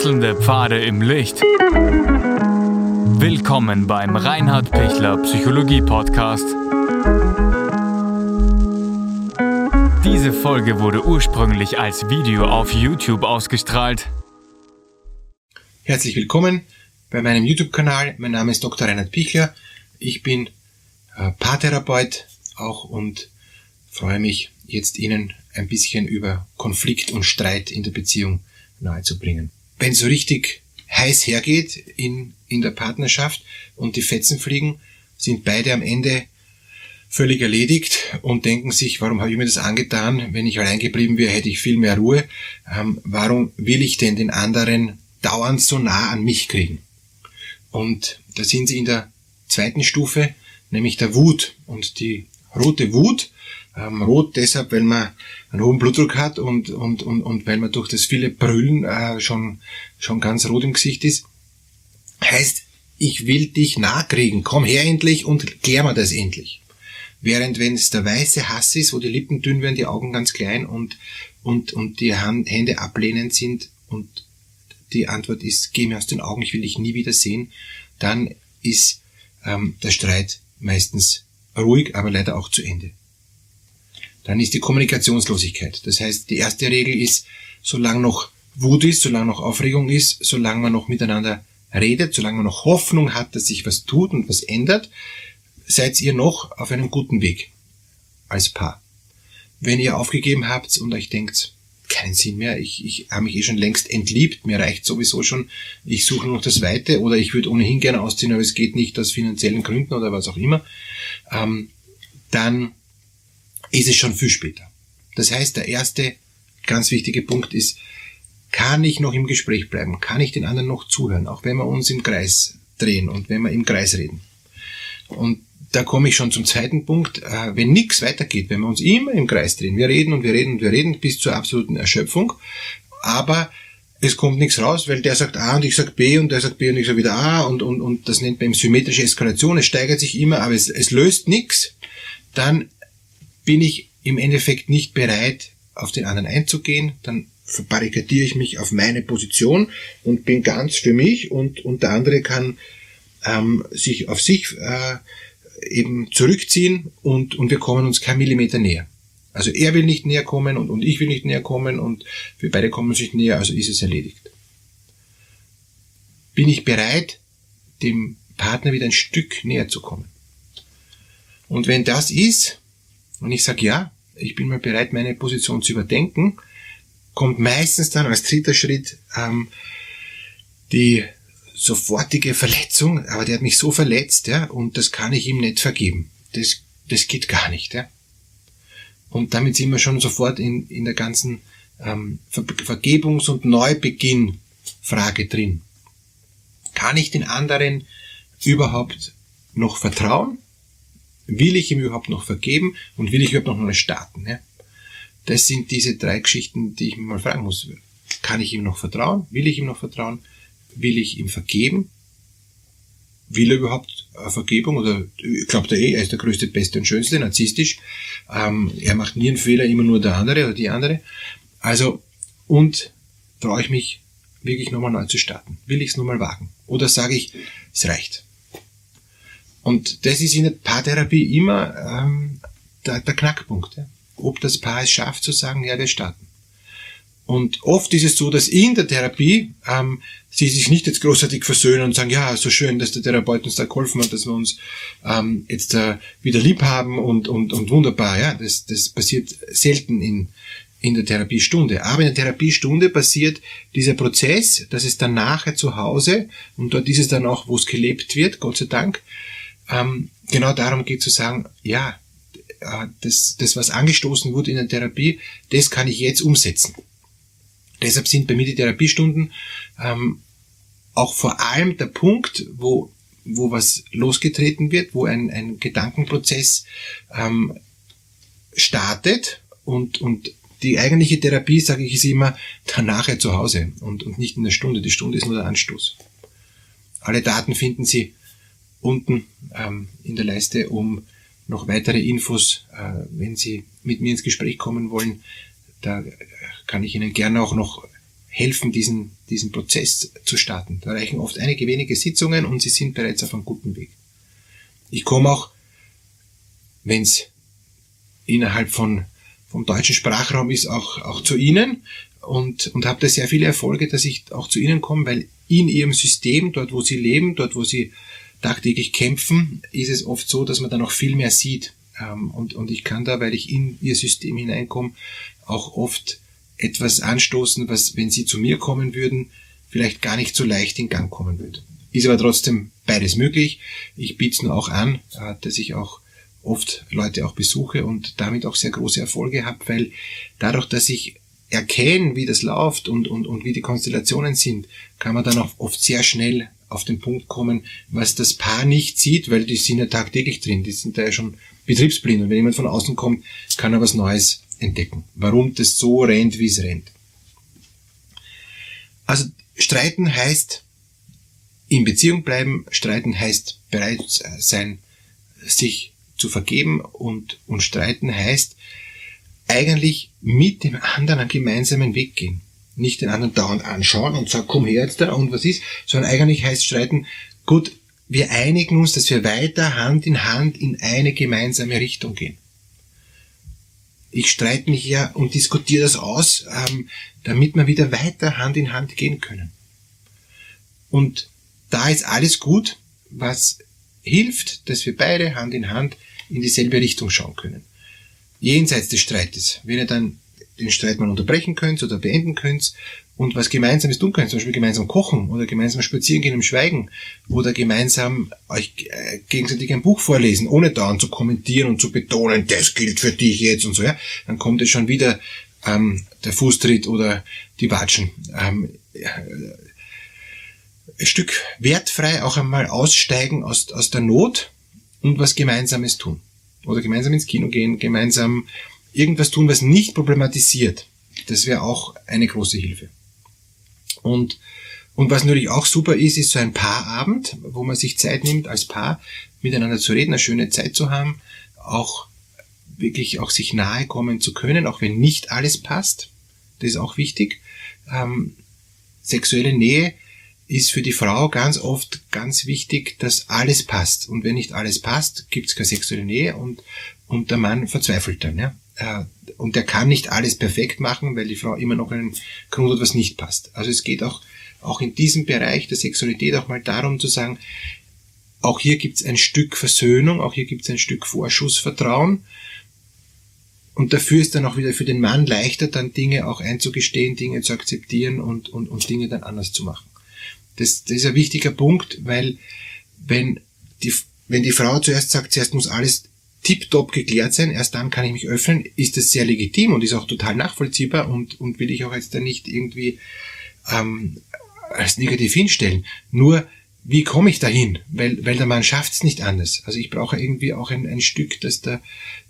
Wechselnde Pfade im Licht. Willkommen beim Reinhard Pichler Psychologie Podcast. Diese Folge wurde ursprünglich als Video auf YouTube ausgestrahlt. Herzlich willkommen bei meinem YouTube-Kanal. Mein Name ist Dr. Reinhard Pichler. Ich bin äh, Paartherapeut auch und freue mich jetzt Ihnen ein bisschen über Konflikt und Streit in der Beziehung nahezubringen. Wenn so richtig heiß hergeht in, in der Partnerschaft und die Fetzen fliegen, sind beide am Ende völlig erledigt und denken sich, warum habe ich mir das angetan? Wenn ich allein geblieben wäre, hätte ich viel mehr Ruhe. Ähm, warum will ich denn den anderen dauernd so nah an mich kriegen? Und da sind sie in der zweiten Stufe, nämlich der Wut. Und die rote Wut ähm, rot deshalb, weil man einen hohen Blutdruck hat und, und, und, und weil man durch das viele Brüllen äh, schon, schon ganz rot im Gesicht ist. Heißt, ich will dich nachkriegen, komm her endlich und klär mir das endlich. Während wenn es der weiße Hass ist, wo die Lippen dünn werden, die Augen ganz klein und, und, und die Hände ablehnend sind und die Antwort ist, geh mir aus den Augen, ich will dich nie wieder sehen, dann ist ähm, der Streit meistens ruhig, aber leider auch zu Ende dann ist die Kommunikationslosigkeit. Das heißt, die erste Regel ist, solange noch Wut ist, solange noch Aufregung ist, solange man noch miteinander redet, solange man noch Hoffnung hat, dass sich was tut und was ändert, seid ihr noch auf einem guten Weg als Paar. Wenn ihr aufgegeben habt und euch denkt, keinen Sinn mehr, ich, ich habe mich eh schon längst entliebt, mir reicht sowieso schon, ich suche noch das Weite oder ich würde ohnehin gerne ausziehen, aber es geht nicht aus finanziellen Gründen oder was auch immer, ähm, dann ist es schon viel später. Das heißt, der erste ganz wichtige Punkt ist, kann ich noch im Gespräch bleiben? Kann ich den anderen noch zuhören? Auch wenn wir uns im Kreis drehen und wenn wir im Kreis reden. Und da komme ich schon zum zweiten Punkt. Äh, wenn nichts weitergeht, wenn wir uns immer im Kreis drehen, wir reden und wir reden und wir reden bis zur absoluten Erschöpfung, aber es kommt nichts raus, weil der sagt A und ich sag B und der sagt B und ich sag wieder A und, und, und das nennt man symmetrische Eskalation, es steigert sich immer, aber es, es löst nichts, dann bin ich im Endeffekt nicht bereit, auf den anderen einzugehen, dann verbarrikadiere ich mich auf meine Position und bin ganz für mich und, und der andere kann ähm, sich auf sich äh, eben zurückziehen und, und wir kommen uns kein Millimeter näher. Also er will nicht näher kommen und, und ich will nicht näher kommen und wir beide kommen sich näher, also ist es erledigt. Bin ich bereit, dem Partner wieder ein Stück näher zu kommen? Und wenn das ist, und ich sage, ja, ich bin mal bereit, meine Position zu überdenken, kommt meistens dann als dritter Schritt ähm, die sofortige Verletzung, aber der hat mich so verletzt, ja, und das kann ich ihm nicht vergeben. Das, das geht gar nicht, ja. Und damit sind wir schon sofort in, in der ganzen ähm, Ver Vergebungs- und Neubeginn-Frage drin. Kann ich den anderen überhaupt noch vertrauen? Will ich ihm überhaupt noch vergeben und will ich überhaupt noch mal starten? Ja? Das sind diese drei Geschichten, die ich mir mal fragen muss. Kann ich ihm noch vertrauen? Will ich ihm noch vertrauen? Will ich ihm vergeben? Will er überhaupt Vergebung? Oder glaubt er eh, er ist der größte, beste und schönste, narzisstisch. Ähm, er macht nie einen Fehler, immer nur der andere oder die andere. Also, und traue ich mich wirklich nochmal neu zu starten? Will ich es nochmal wagen? Oder sage ich, es reicht? Und das ist in der Paartherapie immer ähm, der, der Knackpunkt. Ja? Ob das Paar es schafft zu sagen, ja, wir starten. Und oft ist es so, dass in der Therapie ähm, sie sich nicht jetzt großartig versöhnen und sagen, ja, so schön, dass der Therapeut uns da geholfen hat, dass wir uns ähm, jetzt äh, wieder lieb haben und, und, und wunderbar. Ja, das, das passiert selten in, in der Therapiestunde. Aber in der Therapiestunde passiert dieser Prozess, dass es dann nachher zu Hause, und dort ist es dann auch, wo es gelebt wird, Gott sei Dank, ähm, genau darum geht zu sagen, ja, äh, das, das, was angestoßen wurde in der Therapie, das kann ich jetzt umsetzen. Deshalb sind bei mir die Therapiestunden ähm, auch vor allem der Punkt, wo, wo was losgetreten wird, wo ein, ein Gedankenprozess ähm, startet und, und die eigentliche Therapie, sage ich, ist immer danach zu Hause und, und nicht in der Stunde. Die Stunde ist nur der Anstoß. Alle Daten finden Sie unten ähm, in der Leiste, um noch weitere Infos, äh, wenn Sie mit mir ins Gespräch kommen wollen. Da kann ich Ihnen gerne auch noch helfen, diesen, diesen Prozess zu starten. Da reichen oft einige wenige Sitzungen und Sie sind bereits auf einem guten Weg. Ich komme auch, wenn es innerhalb von, vom deutschen Sprachraum ist, auch, auch zu Ihnen und, und habe da sehr viele Erfolge, dass ich auch zu Ihnen komme, weil in Ihrem System, dort wo Sie leben, dort wo Sie tagtäglich kämpfen, ist es oft so, dass man da noch viel mehr sieht. Ähm, und, und ich kann da, weil ich in Ihr System hineinkomme, auch oft etwas anstoßen, was, wenn Sie zu mir kommen würden, vielleicht gar nicht so leicht in Gang kommen würde. Ist aber trotzdem beides möglich. Ich biete es nur auch an, äh, dass ich auch oft Leute auch besuche und damit auch sehr große Erfolge habe, weil dadurch, dass ich erkenne, wie das läuft und, und, und wie die Konstellationen sind, kann man dann auch oft sehr schnell auf den Punkt kommen, was das Paar nicht sieht, weil die sind ja tagtäglich drin, die sind da ja schon betriebsblind und wenn jemand von außen kommt, kann er was Neues entdecken, warum das so rennt, wie es rennt. Also streiten heißt in Beziehung bleiben, streiten heißt bereit sein, sich zu vergeben und, und streiten heißt eigentlich mit dem anderen einen gemeinsamen Weg gehen. Nicht den anderen dauernd anschauen und sagen, komm her jetzt da und was ist, sondern eigentlich heißt streiten, gut, wir einigen uns, dass wir weiter Hand in Hand in eine gemeinsame Richtung gehen ich streite mich ja und diskutiere das aus, ähm, damit wir wieder weiter Hand in Hand gehen können. Und da ist alles gut, was hilft, dass wir beide Hand in Hand in dieselbe Richtung schauen können. Jenseits des Streites, wenn ihr dann den Streit mal unterbrechen könnt oder beenden könnt und was Gemeinsames tun könnt, zum Beispiel gemeinsam kochen oder gemeinsam spazieren gehen im Schweigen oder gemeinsam euch äh, gegenseitig ein Buch vorlesen, ohne dauernd zu kommentieren und zu betonen, das gilt für dich jetzt und so, ja, dann kommt es schon wieder ähm, der Fußtritt oder die Watschen. Ähm, äh, ein Stück wertfrei auch einmal aussteigen aus, aus der Not und was Gemeinsames tun. Oder gemeinsam ins Kino gehen, gemeinsam irgendwas tun, was nicht problematisiert. Das wäre auch eine große Hilfe. Und, und was natürlich auch super ist, ist so ein Paarabend, wo man sich Zeit nimmt, als Paar miteinander zu reden, eine schöne Zeit zu haben, auch wirklich auch sich nahe kommen zu können, auch wenn nicht alles passt. Das ist auch wichtig. Ähm, sexuelle Nähe ist für die Frau ganz oft ganz wichtig, dass alles passt. Und wenn nicht alles passt, gibt es keine sexuelle Nähe und, und der Mann verzweifelt dann. Ja? Äh, und der kann nicht alles perfekt machen, weil die Frau immer noch einen Grund hat, was nicht passt. Also es geht auch, auch in diesem Bereich der Sexualität auch mal darum zu sagen, auch hier gibt es ein Stück Versöhnung, auch hier gibt es ein Stück Vorschussvertrauen. Und dafür ist dann auch wieder für den Mann leichter, dann Dinge auch einzugestehen, Dinge zu akzeptieren und, und, und Dinge dann anders zu machen. Das, das ist ein wichtiger Punkt, weil wenn die, wenn die Frau zuerst sagt, zuerst muss alles tiptop geklärt sein, erst dann kann ich mich öffnen, ist das sehr legitim und ist auch total nachvollziehbar und, und will ich auch jetzt da nicht irgendwie ähm, als negativ hinstellen. Nur, wie komme ich dahin? Weil, weil der Mann schafft es nicht anders. Also ich brauche irgendwie auch ein, ein Stück, das da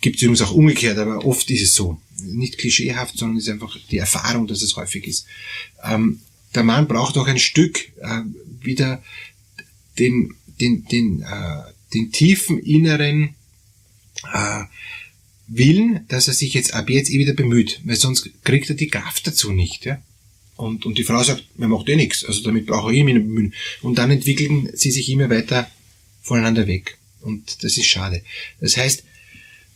gibt es übrigens auch umgekehrt, aber oft ist es so. Nicht klischeehaft, sondern es ist einfach die Erfahrung, dass es häufig ist. Ähm, der Mann braucht auch ein Stück äh, wieder den, den, den, äh, den tiefen inneren äh, Willen, dass er sich jetzt ab jetzt eh wieder bemüht, weil sonst kriegt er die Kraft dazu nicht. Ja? Und, und die Frau sagt, man macht eh nichts, also damit brauche ich ihn bemühen. Und dann entwickeln sie sich immer weiter voneinander weg. Und das ist schade. Das heißt,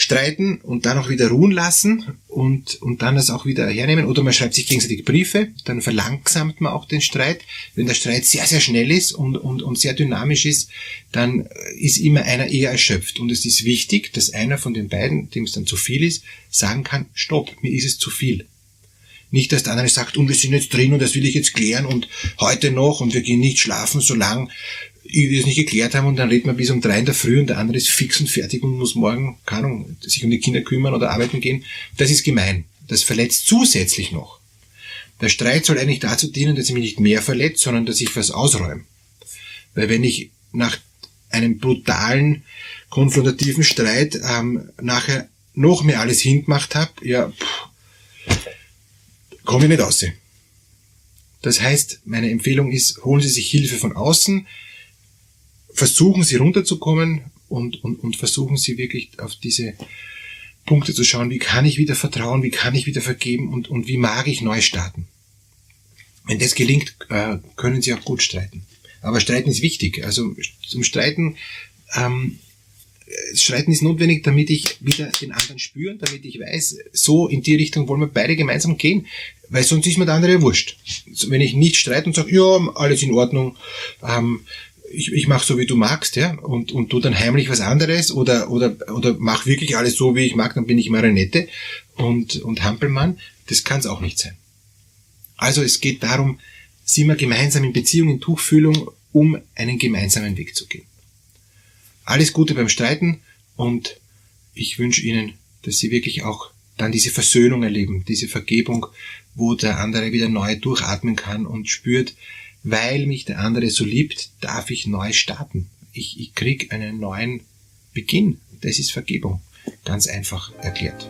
streiten und dann auch wieder ruhen lassen und, und dann das auch wieder hernehmen. Oder man schreibt sich gegenseitig Briefe, dann verlangsamt man auch den Streit. Wenn der Streit sehr, sehr schnell ist und, und, und sehr dynamisch ist, dann ist immer einer eher erschöpft. Und es ist wichtig, dass einer von den beiden, dem es dann zu viel ist, sagen kann, stopp, mir ist es zu viel. Nicht, dass der andere sagt, und wir sind jetzt drin und das will ich jetzt klären und heute noch und wir gehen nicht schlafen, solange die es nicht geklärt haben und dann redet man bis um drei in der Früh und der andere ist fix und fertig und muss morgen, keine Ahnung, sich um die Kinder kümmern oder arbeiten gehen. Das ist gemein. Das verletzt zusätzlich noch. Der Streit soll eigentlich dazu dienen, dass ich mich nicht mehr verletzt, sondern dass ich was ausräume. Weil wenn ich nach einem brutalen, konfrontativen Streit ähm, nachher noch mehr alles hingemacht habe, ja, komme ich nicht aus. Das heißt, meine Empfehlung ist, holen Sie sich Hilfe von außen, versuchen sie runterzukommen und, und, und versuchen sie wirklich auf diese Punkte zu schauen, wie kann ich wieder vertrauen, wie kann ich wieder vergeben und, und wie mag ich neu starten. Wenn das gelingt, äh, können sie auch gut streiten. Aber Streiten ist wichtig. Also zum Streiten, ähm, Streiten ist notwendig, damit ich wieder den anderen spüre, damit ich weiß, so in die Richtung wollen wir beide gemeinsam gehen, weil sonst ist mir der andere wurscht. Wenn ich nicht streite und sage, ja, alles in Ordnung, ähm, ich, ich mache so, wie du magst, ja, und, und tu dann heimlich was anderes oder, oder, oder mach wirklich alles so, wie ich mag, dann bin ich Marionette und, und Hampelmann, das kann es auch nicht sein. Also es geht darum, sind wir gemeinsam in Beziehung, in Tuchfühlung, um einen gemeinsamen Weg zu gehen. Alles Gute beim Streiten und ich wünsche Ihnen, dass Sie wirklich auch dann diese Versöhnung erleben, diese Vergebung, wo der andere wieder neu durchatmen kann und spürt, weil mich der andere so liebt, darf ich neu starten. Ich, ich krieg einen neuen Beginn. Das ist Vergebung. Ganz einfach erklärt.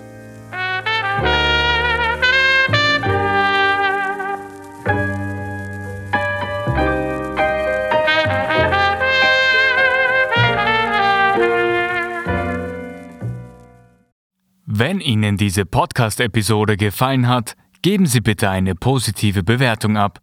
Wenn Ihnen diese Podcast-Episode gefallen hat, geben Sie bitte eine positive Bewertung ab.